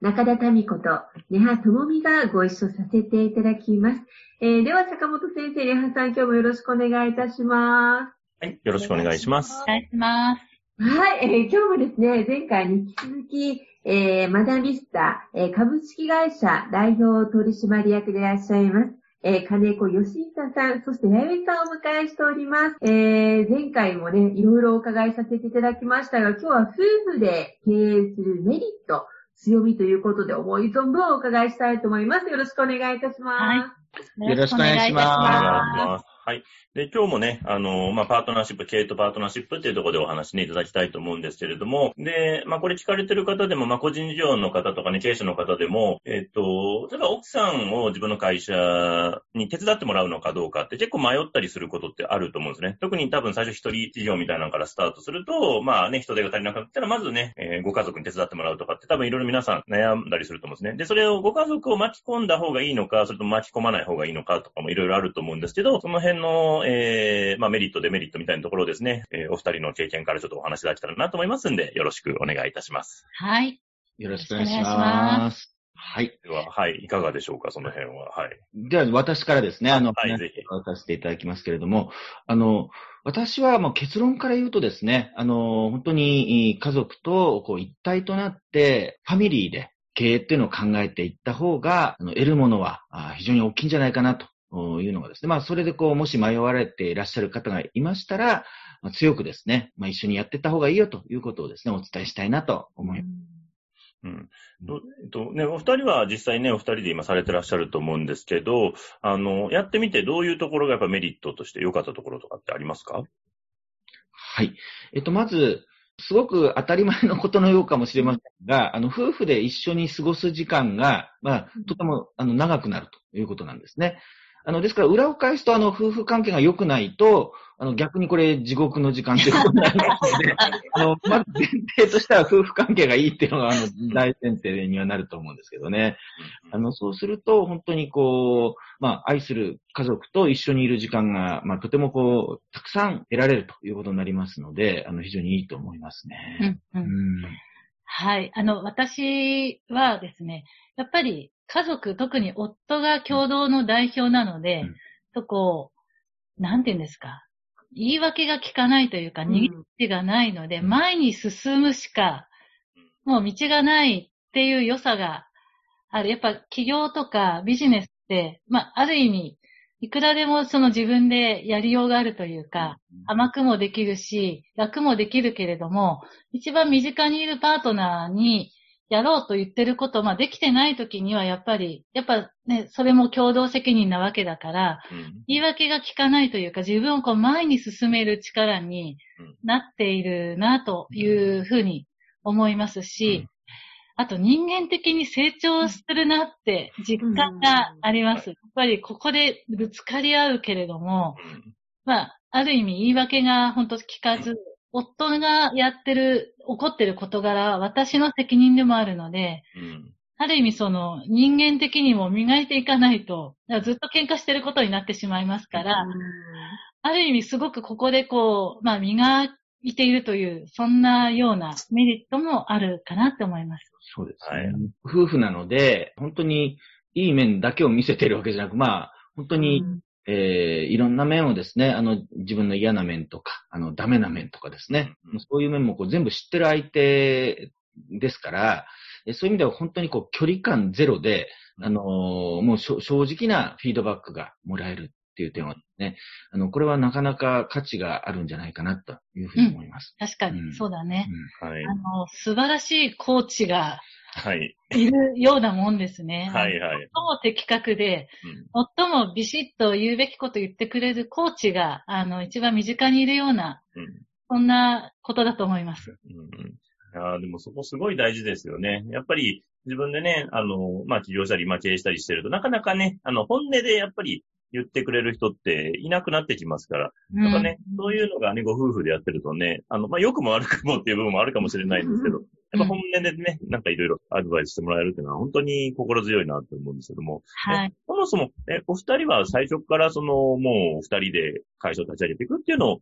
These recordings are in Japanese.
中田民子と根葉智美がご一緒させていただきます。えー、では坂本先生、根葉さん今日もよろしくお願いいたしまはい、よろしくお願いします。お願いします。す。はい、えー今日もですね、前回に引き続き、えー、マダミスタ、えー株式会社代表取締役でいらっしゃいます。えー、金子義久さん、そして弥生さんをお迎えしております。えー、前回もね、いろいろお伺いさせていただきましたが、今日は夫婦で経営するメリット、強みということで、思い存分お伺いしたいと思います。よろしくお願いいたします。よろしくお願いします。はい。で、今日もね、あの、まあ、パートナーシップ、経営とパートナーシップっていうところでお話ね、いただきたいと思うんですけれども、で、まあ、これ聞かれてる方でも、まあ、個人事業の方とかね、経営者の方でも、えっと、例えば奥さんを自分の会社に手伝ってもらうのかどうかって結構迷ったりすることってあると思うんですね。特に多分最初一人事業みたいなのからスタートすると、まあね、人手が足りなかったら、まずね、えーご家族に手伝ってもらうとかって多分いろいろ皆さん悩んだりすると思うんですね。で、それをご家族を巻き込んだ方がいいのか、それと巻き込まない方がいいのかとかもいろいろあると思うんですけど、その辺の、えー、まあメリット、デメリットみたいなところをですね、えーお二人の経験からちょっとお話しいただけたらなと思いますんで、よろしくお願いいたします。す。はい。よろしくお願いしま。ますはい。では、はい、いかがでしょうか、その辺は。はい。では、私からですね、あの、はいぜひ渡させていただきますけれども、あの、私はもう結論から言うとですね、あの、本当に家族とこう一体となって、ファミリーで経営っていうのを考えていった方が、あの得るものはあ非常に大きいんじゃないかなというのがですね、まあ、それでこう、もし迷われていらっしゃる方がいましたら、まあ強くですね、まあ、一緒にやっていった方がいいよということをですね、お伝えしたいなと思います。うん。とえっとね、お二人は実際ね、お二人で今されてらっしゃると思うんですけど、あの、やってみてどういうところがやっぱメリットとして良かったところとかってありますか？はい。えっと、まず、すごく当たり前のことのようかもしれませんが、あの、夫婦で一緒に過ごす時間が、まあ、とても、あの、長くなるということなんですね。あの、ですから、裏を返すと、あの、夫婦関係が良くないと、あの、逆にこれ、地獄の時間ということになりますので、あの、まず前提としては、夫婦関係がいいっていうのが、あの、大前提にはなると思うんですけどね。あの、そうすると、本当にこう、まあ、愛する家族と一緒にいる時間が、まあ、とてもこう、たくさん得られるということになりますので、あの、非常にいいと思いますうね。んううんん。はい。あの、私はですね、やっぱり家族、特に夫が共同の代表なので、うん。とこう、なんて言うんですか。言い訳が効かないというか、逃げ道がないので、うん。前に進むしか、もう道がないっていう良さがある。やっぱ企業とかビジネスって、まあ、ある意味、いくらでもその自分でやりようがあるというか、甘くもできるし、楽もできるけれども、一番身近にいるパートナーにやろうと言ってること、まあできてない時にはやっぱり、やっぱね、それも共同責任なわけだから、うん。言い訳が効かないというか、自分をこう前に進める力になっているなというふうに思いますし、あと人間的に成長するなって実感があります。やっぱりここでぶつかり合うけれども、まあ、ある意味言い訳が本当聞かず、夫がやってる、起こってる事柄は私の責任でもあるので、うん。ある意味その人間的にも磨いていかないと、ずっと喧嘩してることになってしまいますから、ある意味すごくここでこう、まあ磨いているという、そんなようなメリットもあるかなって思います。そうですね、はい夫婦なので、本当にいい面だけを見せてるわけじゃなく、まあ、本当に、えーいろんな面をですね、あの、自分の嫌な面とか、あの、ダメな面とかですね、うんうんそういう面もこう全部知ってる相手ですから、えそういう意味では本当にこう距離感ゼロで、あのーもう正直なフィードバックがもらえるっっていう点はね、あの、これはなかなか価値があるんじゃないかなというふうに思います。確かに、うんそうだね。はい。あの、素晴らしいコーチがはい。いるようなもんですね。はいはい。最も的確で、うん最もビシッと言うべきこと言ってくれるコーチが、あの、一番身近にいるような、うんそんなことだと思います。うんうんいやーでもそこすごい大事ですよね。やっぱり自分でね、あの、まあ、起業したり、まあ、経営したりしてると、なかなかね、あの、本音でやっぱり言ってくれる人っていなくなってきますから、うんやっぱね、そういうのがね、ご夫婦でやってるとね、あの、まあ、良くも悪くもっていう部分もあるかもしれないんですけど、やっぱ本音でね、なんかいろいろアドバイスしてもらえるっていうのは本当に心強いなと思うんですけども、はい。そもそも、え、お二人は最初からその、もう二人で会社を立ち上げていくっていうのを、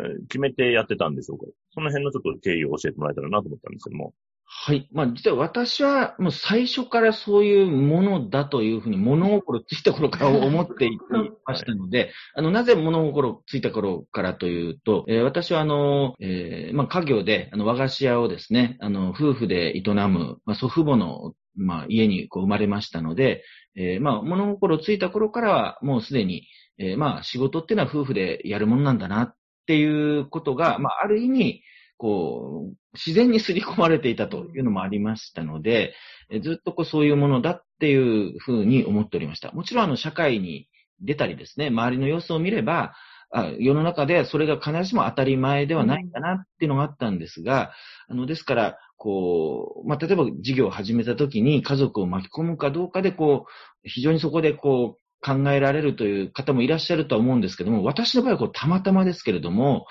えー決めてやってたんでしょうか？その辺のちょっと経緯を教えてもらえたらなと思ったんですけども。はい。まあ、実は私はもう最初からそういうものだというふうに物心ついた頃から思っていましたので、あの、なぜ物心ついた頃からというと、えー私はあの、えーまあ、家業で、あの、和菓子屋をですね、あの、夫婦で営む、まあ、祖父母の、まあ、家にこう生まれましたので、えーまあ、物心ついた頃からはもうすでに、えーまあ、仕事っていうのは夫婦でやるものなんだなっていうことが、まあ、ある意味、こう、自然に刷り込まれていたというのもありましたので、ずっとこうそういうものだっていうふうに思っておりました。もちろんあの社会に出たりですね、周りの様子を見れば、あ世の中でそれが必ずしも当たり前ではないんだなっていうのがあったんですが、あの、ですから、こう、まあ、例えば事業を始めた時に家族を巻き込むかどうかで、こう、非常にそこでこう、考えられるという方もいらっしゃるとは思うんですけども、私の場合はこうたまたまですけれども、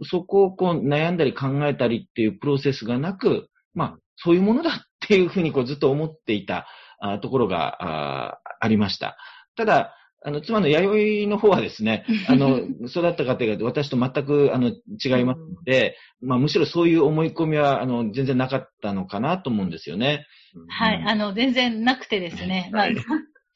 そそこをこう悩んだり考えたりっていうプロセスがなく、まあ、そういうものだっていうふうにこうずっと思っていたあところがあありました。ただ、あの、妻の弥生の方はですね、あの、育った家庭が私と全く、あの、違いますので、まあ、むしろそういう思い込みは、あの、全然なかったのかなと思うんですよね。はい。うんあの、全然なくてですね。まあはい、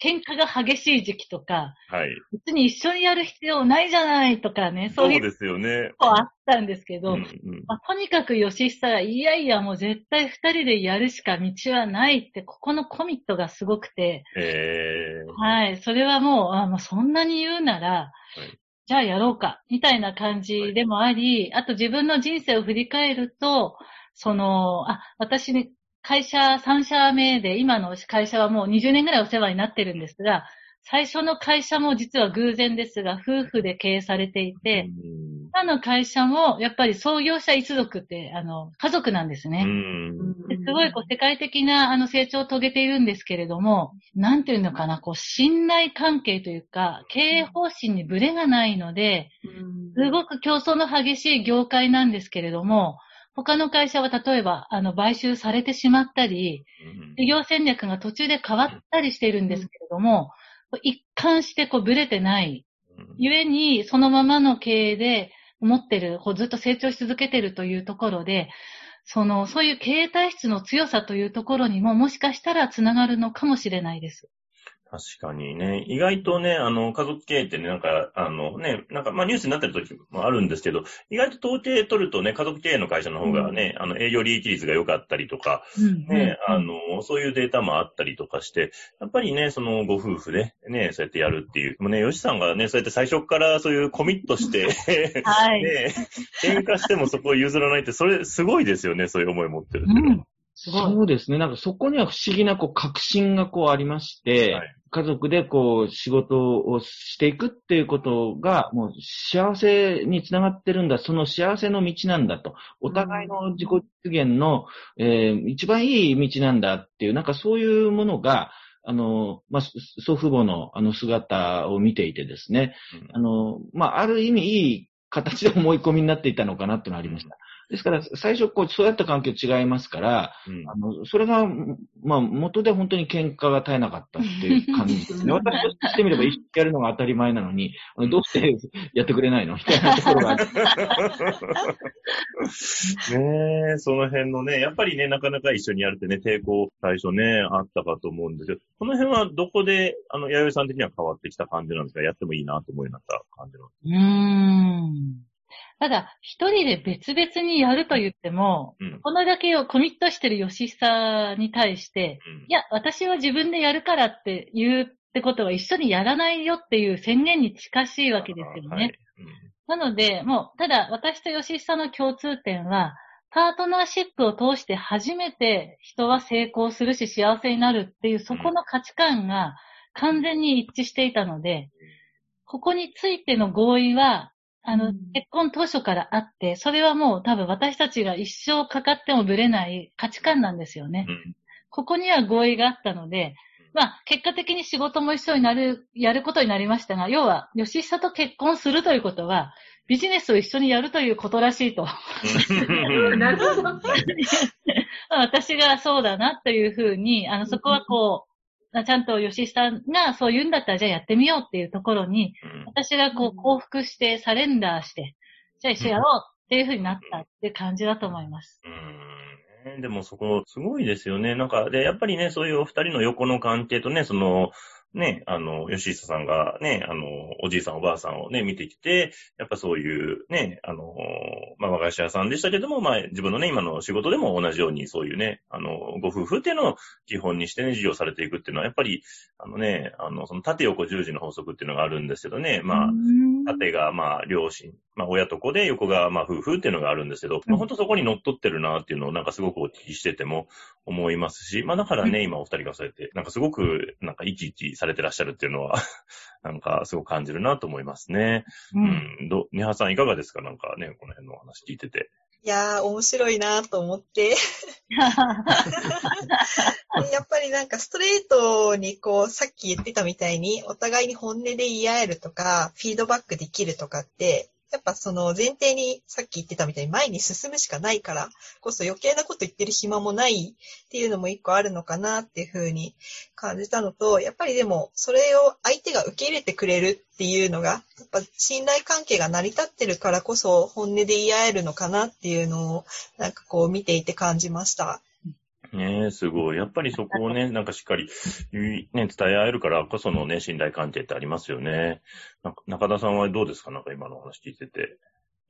喧嘩が激しい時期とか、はい。別に一緒にやる必要ないじゃないとかね、そういうですよね。あったんですけど、うんうんまあ、とにかく吉久が、いやいやもう絶対二人でやるしか道はないって、ここのコミットがすごくて、えーはい。それはもう、あもうそんなに言うなら、いじゃあやろうか、みたいな感じでもあり、あと自分の人生を振り返ると、その、あ、私ね、会社3社目で、今の会社はもう20年ぐらいお世話になってるんですが、最初の会社も実は偶然ですが、夫婦で経営されていて、うん。今の会社もやっぱり創業者一族って、あの、家族なんですね。すごいこう世界的なあの成長を遂げているんですけれども、なんていうのかな、こう信頼関係というか、経営方針にブレがないので、すごく競争の激しい業界なんですけれども、他の会社は例えば、あの、買収されてしまったり、事業戦略が途中で変わったりしているんですけれども、一貫してこうブレてない。ゆえに、そのままの経営で持ってる、ずっと成長し続けてるというところで、その、そういう経営体質の強さというところにも、もしかしたらつながるのかもしれないです。確かにね、意外とね、あの、家族経営ってね、なんか、あのね、なんか、まあニュースになってる時もあるんですけど、意外と統計取るとね、家族経営の会社の方がね、あの、営業利益率が良かったりとか、ね、あの、そういうデータもあったりとかして、やっぱりね、そのご夫婦でね、そうやってやるっていう。もうね、吉さんがね、そうやって最初からそういうコミットして、はい。ね、喧嘩してもそこを譲らないって、それすごいですよね、そういう思い持ってるっていうのはうん。そうですね。なんかそこには不思議なこう確信がこうありまして、はい家族でこう仕事をしていくっていうことがもう幸せにつながってるんだ。その幸せの道なんだと。お互いの自己実現の、えー一番いい道なんだっていう、なんかそういうものが、あの、まあ、祖父母のあの姿を見ていてですね、あの、まあ、ある意味いい形で思い込みになっていたのかなっていうのがありました。ですから、最初、こう、そうやった環境違いますから、うんあの、それが、まあ、元で本当に喧嘩が絶えなかったっていう感じですね。私としてみれば一緒にやるのが当たり前なのに、どうしてやってくれないの？みたいなところがあって。ねえ、その辺のね、やっぱりね、なかなか一緒にやるってね、抵抗最初ね、あったかと思うんですけど、この辺はどこで、あの、弥生さん的には変わってきた感じなんですか？やってもいいなと思うようになった感じなんですうーん。ただ、一人で別々にやると言っても、かうん。このだけをコミットしてる吉久に対して、うん。いや、私は自分でやるからって言っってことは一緒にやらないよっていう宣言に近しいわけですよね。はい。なので、もう、ただ私と吉井さんの共通点は、パートナーシップを通して初めて人は成功するし幸せになるっていうそこの価値観が完全に一致していたので、ここについての合意は、あの、うん結婚当初からあって、それはもう多分私たちが一生かかってもぶれない価値観なんですよね。うんここには合意があったので、まあ、結果的に仕事も一緒になる、やることになりましたが、要は、吉久と結婚するということは、ビジネスを一緒にやるということらしいと。うん なるほど。私がそうだなというふうに、あの、そこはこう、ちゃんと吉久がそう言うんだったら、じゃあやってみようっていうところに、私がこう降伏して、サレンダーして、じゃあ一緒やろうっていうふうになったっていう感じだと思います。うん。でもそこ、すごいですよね。なんか、で、やっぱりね、そういうお二人の横の関係とね、その、ね、あの、吉久さんがね、あの、おじいさんおばあさんをね、見てきて、やっぱそういうね、あの、まあ、和菓子屋さんでしたけども、まあ、自分のね、今の仕事でも同じように、そういうね、あの、ご夫婦っていうのを基本にしてね、授業されていくっていうのは、やっぱり、あのね、あの、その縦横十字の法則っていうのがあるんですけどね、まあ、縦がまあ両親、まあ親と子で横がまあ夫婦っていうのがあるんですけど、まあ本当そこに乗っ取ってるなっていうのをなんかすごくお聞きしてても思いますし、まあだからね、今お二人がそうやって、なんかすごくなんか生き生きされてらっしゃるっていうのは、なんかすごく感じるなと思いますね。う。うんん。ど、ニハさんいかがですか？なんかね、この辺のお話聞いてて。いやー、面白いなと思って。やっぱりなんかストレートにこう、さっき言ってたみたいに、お互いに本音で言い合えるとか、フィードバックできるとかって、やっぱその前提にさっき言ってたみたいに前に進むしかないからこそ余計なこと言ってる暇もないっていうのも一個あるのかなっていうふうに感じたのと、やっぱりでもそれを相手が受け入れてくれるっていうのが、やっぱ信頼関係が成り立ってるからこそ本音で言い合えるのかなっていうのをなんかこう見ていて感じました。ねえ、すごい。やっぱりそこをね、なんかしっかりね、伝え合えるからこそのね、信頼関係ってありますよね。中田さんはどうですか？なんか今のお話聞いてて。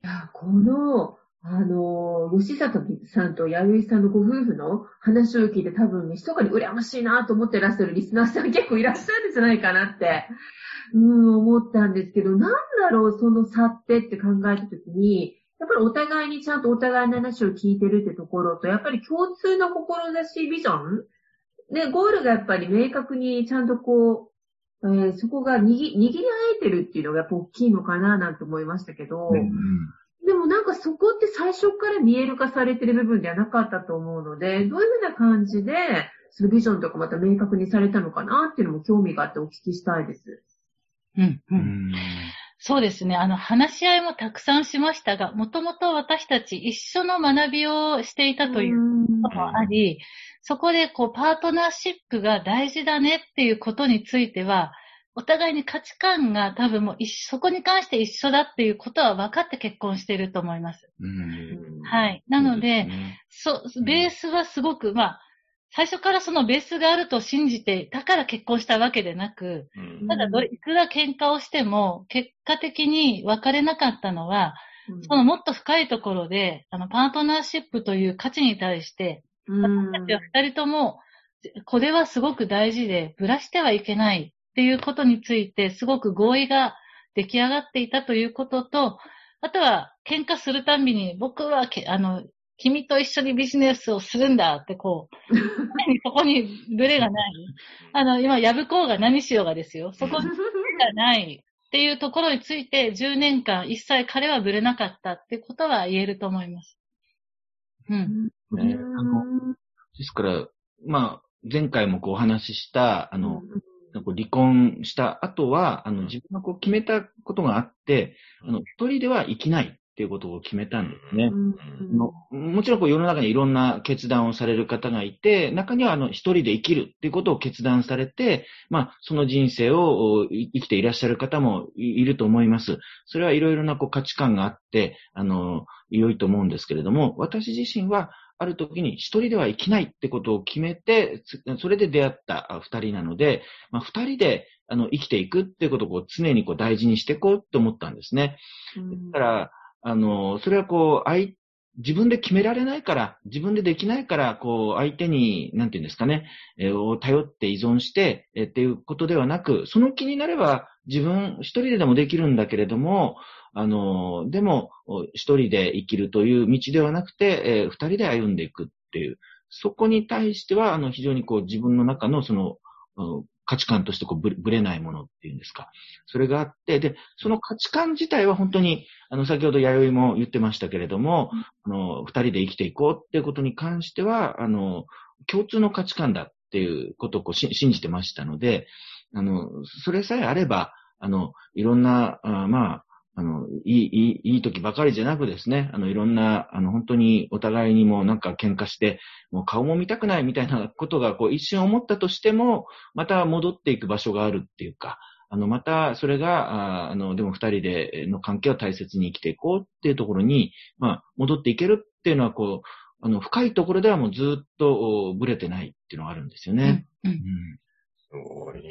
いや、この、あの、吉里さんと弥生さんのご夫婦の話を聞いて多分、密かに羨ましいなと思ってらっしゃるリスナーさん結構いらっしゃるんじゃないかなって、うん、思ったんですけど、なんだろう、その差ってって考えたときに、やっぱりお互いにちゃんとお互いの話を聞いてるってところと、やっぱり共通の志、ビジョン？で、ゴールがやっぱり明確にちゃんとこう、えーそこが握握り合えてるっていうのがやっぱ大きいのかななんて思いましたけど、でもなんかそこって最初から見える化されてる部分ではなかったと思うので、どういうふうな感じで、そのビジョンとかまた明確にされたのかなっていうのも興味があってお聞きしたいです。うん、う。うんんそうですね。あの、話し合いもたくさんしましたが、もともと私たち一緒の学びをしていたということもあり、そこでこう、パートナーシップが大事だねっていうことについては、お互いに価値観が多分もう一緒そこに関して一緒だっていうことは分かって結婚していると思います。うんはい。なので、そベースはすごく、まあ、最初からそのベースがあると信じて、だから結婚したわけでなく、うん。ただどれ、いくら喧嘩をしても、結果的に別れなかったのは、うん。そのもっと深いところで、あの、パートナーシップという価値に対して、うん。私たちは二人とも、これはすごく大事で、ぶらしてはいけないっていうことについて、すごく合意が出来上がっていたということと、あとは、喧嘩するたんびに、僕はけ、あの、君と一緒にビジネスをするんだって、こう、そこにブレがない。あの、今、やぶこうが何しようがですよ。そこにブレがないっていうところについて、10年間一切彼はブレなかったってことは言えると思います。うん。ねあのですから、まあ、前回もこうお話しした、あの、離婚した後は、あの、自分がこう決めたことがあって、あの、一人では生きないっていうことを決めたんですね。あのもちろんこう世の中にいろんな決断をされる方がいて、中にはあの一人で生きるっていうことを決断されて、まあその人生を生きていらっしゃる方もいいると思います。それはいろいろなこう価値観があって、あの、良いと思うんですけれども、私自身はある時に一人では生きないってことを決めて、つそれで出会ったあ二人なので、まあ二人であの生きていくっていうことをこう常にこう大事にしていこうと思ったんですね。だから、あの、それはこう、相自分で決められないから、自分でできないから、こう、相手に、なんていうんですかね、えー、を頼って依存して、えー、っていうことではなく、その気になれば、自分一人ででもできるんだけれども、あの、でも、一人で生きるという道ではなくて、えー、二人で歩んでいくっていう、そこに対しては、あの、非常にこう、自分の中のその、価値観としてこうぶぶれないものっていうんですか。それがあって、で、その価値観自体は本当に、あの、先ほど弥生も言ってましたけれども、あの、二人で生きていこうっていうことに関しては、あの、共通の価値観だっていうことをこう信じてましたので、あの、それさえあれば、あの、いろんな、あまあ、あの、いい、いい、いい時ばかりじゃなくですね、あの、いろんな、あの、本当にお互いにもなんか喧嘩して、もう顔も見たくないみたいなことが、こう、一瞬思ったとしても、また戻っていく場所があるっていうか、あの、また、それが、あの、でも二人での関係を大切に生きていこうっていうところに、まあ、戻っていけるっていうのは、こう、あの、深いところではもうずっとブレてないっていうのがあるんですよね。うん、うんい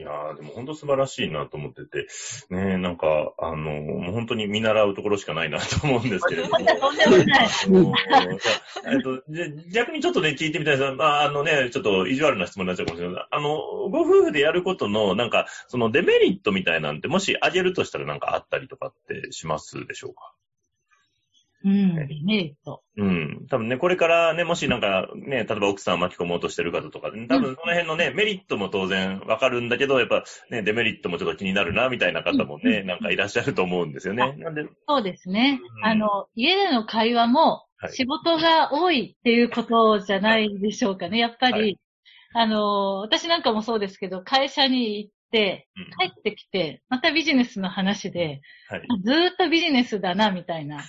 やでも本当素晴らしいなと思ってて、ねなんか、あの、もう本当に見習うところしかないなと思うんですけれども。とんでもない。えっと、逆にちょっとね、聞いてみたいですまあ、あのね、ちょっと意地悪な質問になっちゃうかもしれない。あの、ご夫婦でやることの、なんか、そのデメリットみたいなんて、もしあげるとしたらなんかあったりとかってしますでしょうか？うん、メリット。うん。多分ね、これからね、もしなんかね、例えば奥さんを巻き込もうとしてる方とか、多分その辺のね、メリットも当然わかるんだけど、やっぱね、デメリットもちょっと気になるな、みたいな方もね、うん、なんかいらっしゃると思うんですよね。なんでそうですね。うん、あの、家での会話も、仕事が多いっていうことじゃないでしょうかね。やっぱり、はい、あの、私なんかもそうですけど、会社に行っ、帰ってきて、またビジネスの話で、はい、ずーっとビジネスだな、みたいな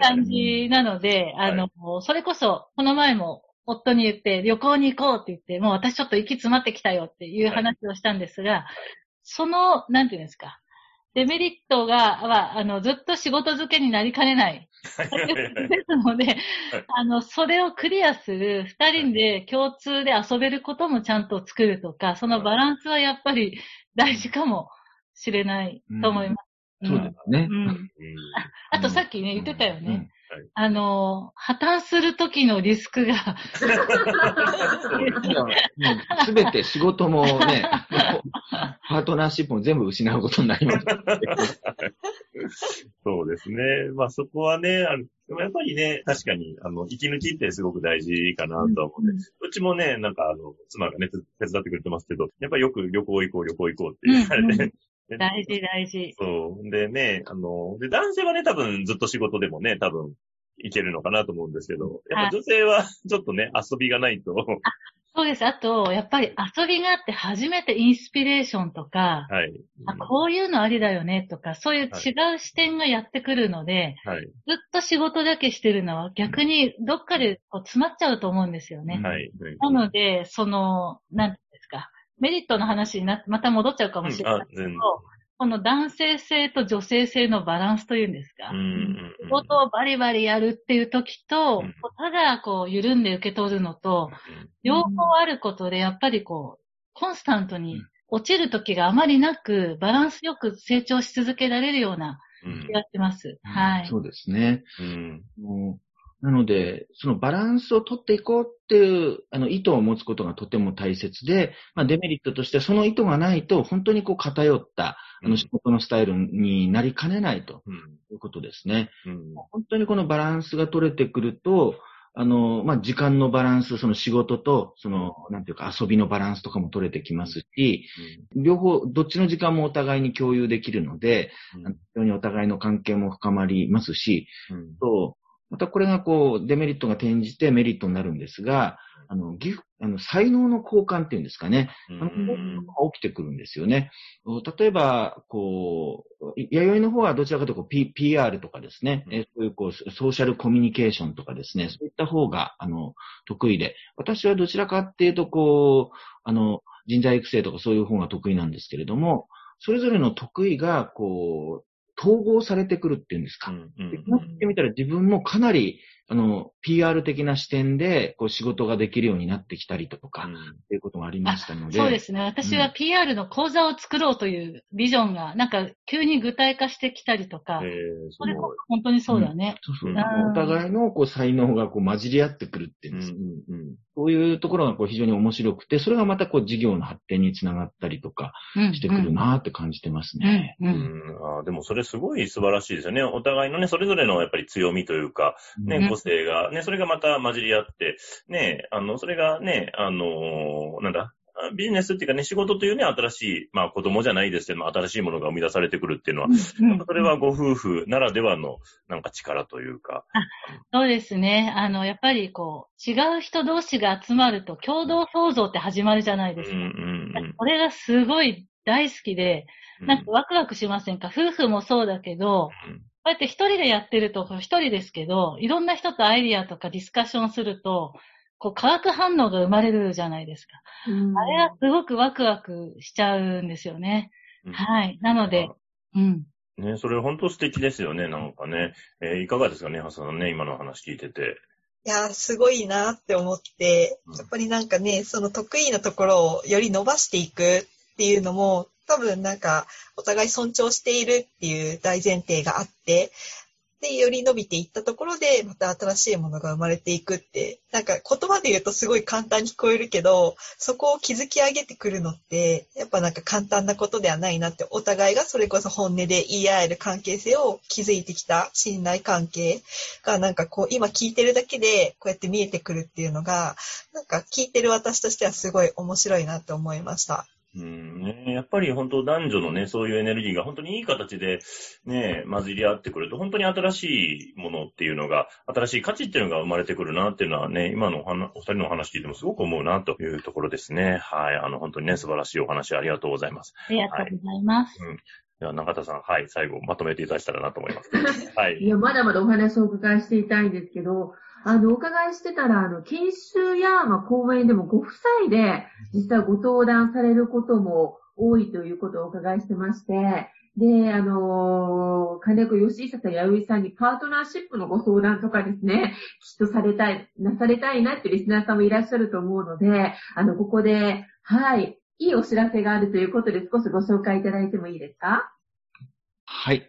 感じなので、あの、それこそ、この前も夫に言って、旅行に行こうって言って、もう私ちょっと息詰まってきたよっていう話をしたんですが、その、なんていうんですか、デメリットが、は、あの、ずっと仕事漬けになりかねない。ですので、あの、それをクリアする、二人で共通で遊べることもちゃんと作るとか、そのバランスはやっぱり大事かもしれないと思います。うん、そうですね。うん。あとさっきね、言ってたよね。あの、破綻するときのリスクがすべて仕事もね、パートナーシップも全部失うことになります。そうですね。まあそこはね、あのでもやっぱりね、確かに、あの、息抜きってすごく大事かなとは思うね。うん、うちもね、なんかあの、妻がね、手伝ってくれてますけど、やっぱりよく旅行行こう、旅行行こうって言われて、大事、大事。そう。でね、あの、で、男性はね、多分ずっと仕事でもね、多分いけるのかなと思うんですけど、やっぱ女性はちょっとね、遊びがないと。そうです。あと、やっぱり遊びがあって初めてインスピレーションとか、はい、あこういうのありだよねとか、そういう違う視点がやってくるので、はい、ずっと仕事だけしてるのは逆にどっかでこう詰まっちゃうと思うんですよね。はい、なので、その、なんですか、メリットの話になって、また戻っちゃうかもしれないけど、うん、この男性性と女性性のバランスというんですか、仕事をバリバリやるっていう時と、うん、ただこう緩んで受け取るのと、両方あることでやっぱりこう、コンスタントに落ちる時があまりなく、バランスよく成長し続けられるような気がします。はい。そうですね。うんなので、そのバランスを取っていこうっていう、あの、意図を持つことがとても大切で、まあ、デメリットとしてその意図がないと、本当にこう偏った、あの、仕事のスタイルになりかねないということですね。うん、本当にこのバランスが取れてくると、あの、まあ、時間のバランス、その仕事と、その、なんていうか遊びのバランスとかも取れてきますし、うん、両方、どっちの時間もお互いに共有できるので、うん、非常にお互いの関係も深まりますし、うん、とまたこれがこう、デメリットが転じてメリットになるんですが、あの、ギフ、あの、才能の交換っていうんですかね。あの、起きてくるんですよね。例えば、こう、弥生の方はどちらかというと P、PR とかですね、うん、そういうこう、ソーシャルコミュニケーションとかですね、そういった方が、あの、得意で、私はどちらかっていうと、こう、あの、人材育成とかそういう方が得意なんですけれども、それぞれの得意が、こう、統合されてくるっていうんですか。うんうんうん、ってみたら自分もかなり、あの、PR 的な視点で、こう、仕事ができるようになってきたりとか、っていうことがありましたので。そうですね。私は PR の講座を作ろうというビジョンが、なんか、急に具体化してきたりとか、それ本当にそうだね。そうそう。お互いの、こう、才能が、こう、混じり合ってくるっていうんです、うんうんそういうところがこう非常に面白くて、それがまたこう事業の発展につながったりとかしてくるなって感じてますね。うん、うんあでもそれすごい素晴らしいですよね。お互いのね、それぞれのやっぱり強みというか、ね、個性が、ね、それがまた混じり合って、ね、あの、それがね、あのなんだ、ビジネスっていうかね、仕事というね、新しい、まあ子供じゃないですけども、新しいものが生み出されてくるっていうのは、なんかそれはご夫婦ならではのなんか力というか。そうですね。あの、やっぱりこう、違う人同士が集まると共同創造って始まるじゃないですか。うんうんうん、これがすごい大好きで、なんかワクワクしませんか、夫婦もそうだけど、うんこうやって一人でやってると、一人ですけど、いろんな人とアイディアとかディスカッションすると、こう、化学反応が生まれるじゃないですか。あれがすごくワクワクしちゃうんですよね。うん、はい。なので、うん。ね、それ本当素敵ですよね、なんかね。えー、いかがですかね、ハさんね、今の話聞いてて。いやすごいなって思って、やっぱりなんかね、その得意なところをより伸ばしていくっていうのも、多分なんか、お互い尊重しているっていう大前提があって、で、より伸びていったところで、また新しいものが生まれていくって、なんか言葉で言うとすごい簡単に聞こえるけど、そこを築き上げてくるのって、やっぱなんか簡単なことではないなって、お互いがそれこそ本音で言い合える関係性を築いてきた信頼関係が、なんかこう、今聞いてるだけで、こうやって見えてくるっていうのが、なんか聞いてる私としてはすごい面白いなって思いました。うんね、やっぱり本当男女のね、そういうエネルギーが本当にいい形でね、混じり合ってくると、本当に新しいものっていうのが、新しい価値っていうのが生まれてくるなっていうのはね、今のお二人のお話聞いてもすごく思うなというところですね。はい。あの、本当にね、素晴らしいお話ありがとうございます。ありがとうございます。はい、うんでは、中田さん、はい、最後、まとめていただけたらなと思います。はい。いや、まだまだお話をお伺いしていたいんですけど、あの、お伺いしてたら、あの、研修や、まあ、講演でもご夫妻で、実際ご登壇されることも多いということをお伺いしてまして、で、あの、金子義久さん、やういさんにパートナーシップのご相談とかですね、きっとされたい、なされたいなってリスナーさんもいらっしゃると思うので、あの、ここで、はい、いいお知らせがあるということで少しご紹介いただいてもいいですか？はい。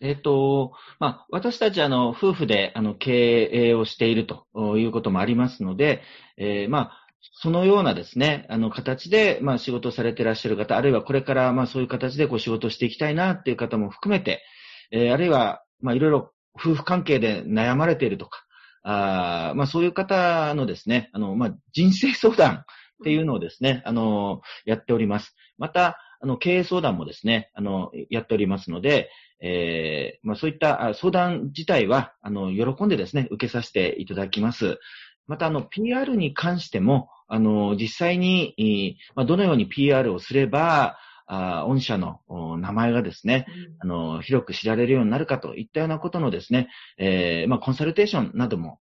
えっ、と、まあ、私たち、あの、夫婦で、あの、経営をしているということもありますので、えー、まあ、そのようなですね、あの形で、まあ仕事されていらっしゃる方、あるいはこれからまあそういう形でこう仕事していきたいなっていう方も含めて、えー、あるいは、まあいろいろ夫婦関係で悩まれているとか、あまあそういう方のですね、あの、まあ人生相談っていうのをですね、あの、やっております。また、あの、経営相談もですね、あの、やっておりますので、えー、まあそういった相談自体は、あの、喜んでですね、受けさせていただきます。また、あの、PR に関しても、あの、実際に、まあ、どのように PR をすれば、あ御社の名前がですね、うん、あの、広く知られるようになるかといったようなことのですね、えー、まあ、コンサルテーションなども、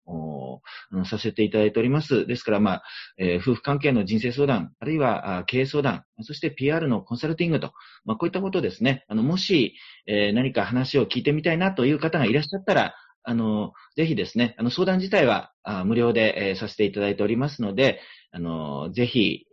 させていただいております。ですから、まあ、えー、夫婦関係の人生相談、あるいは経営相談、そして PR のコンサルティングと、まあ、こういったことですね、あの、もし、えー、何か話を聞いてみたいなという方がいらっしゃったら、あの、ぜひですね、あの、相談自体は無料で、えー、させていただいておりますので、あの、ぜひ、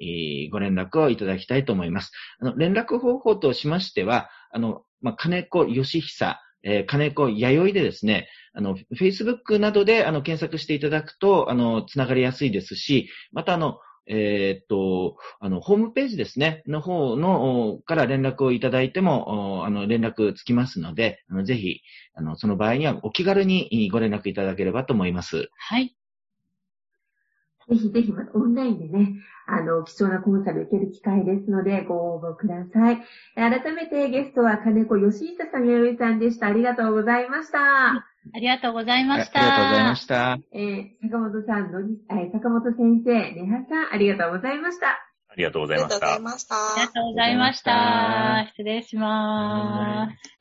ご連絡をいただきたいと思います。あの、連絡方法としましては、あの、まあ、金子義久、えー、金子弥生でですね、あの、Facebook などで、あの、検索していただくと、あの、つながりやすいですし、また、あの、えー、っと、あの、ホームページですね、の方の、から連絡をいただいても、あの、連絡つきますので、あのぜひ、あの、その場合にはお気軽にご連絡いただければと思います。はい。ぜひぜひまたオンラインでね、あの、貴重なコンサル受ける機会ですので、ご応募ください。改めてゲストは金子義久さん、やよいさんでした。ありがとうございました。ありがとうございました。ありがとうございました。えー、坂本さんのり、えー、坂本先生、ねはさん、ありがとうございました。ありがとうございました。ありがとうございました。ありがとうございました。失礼します。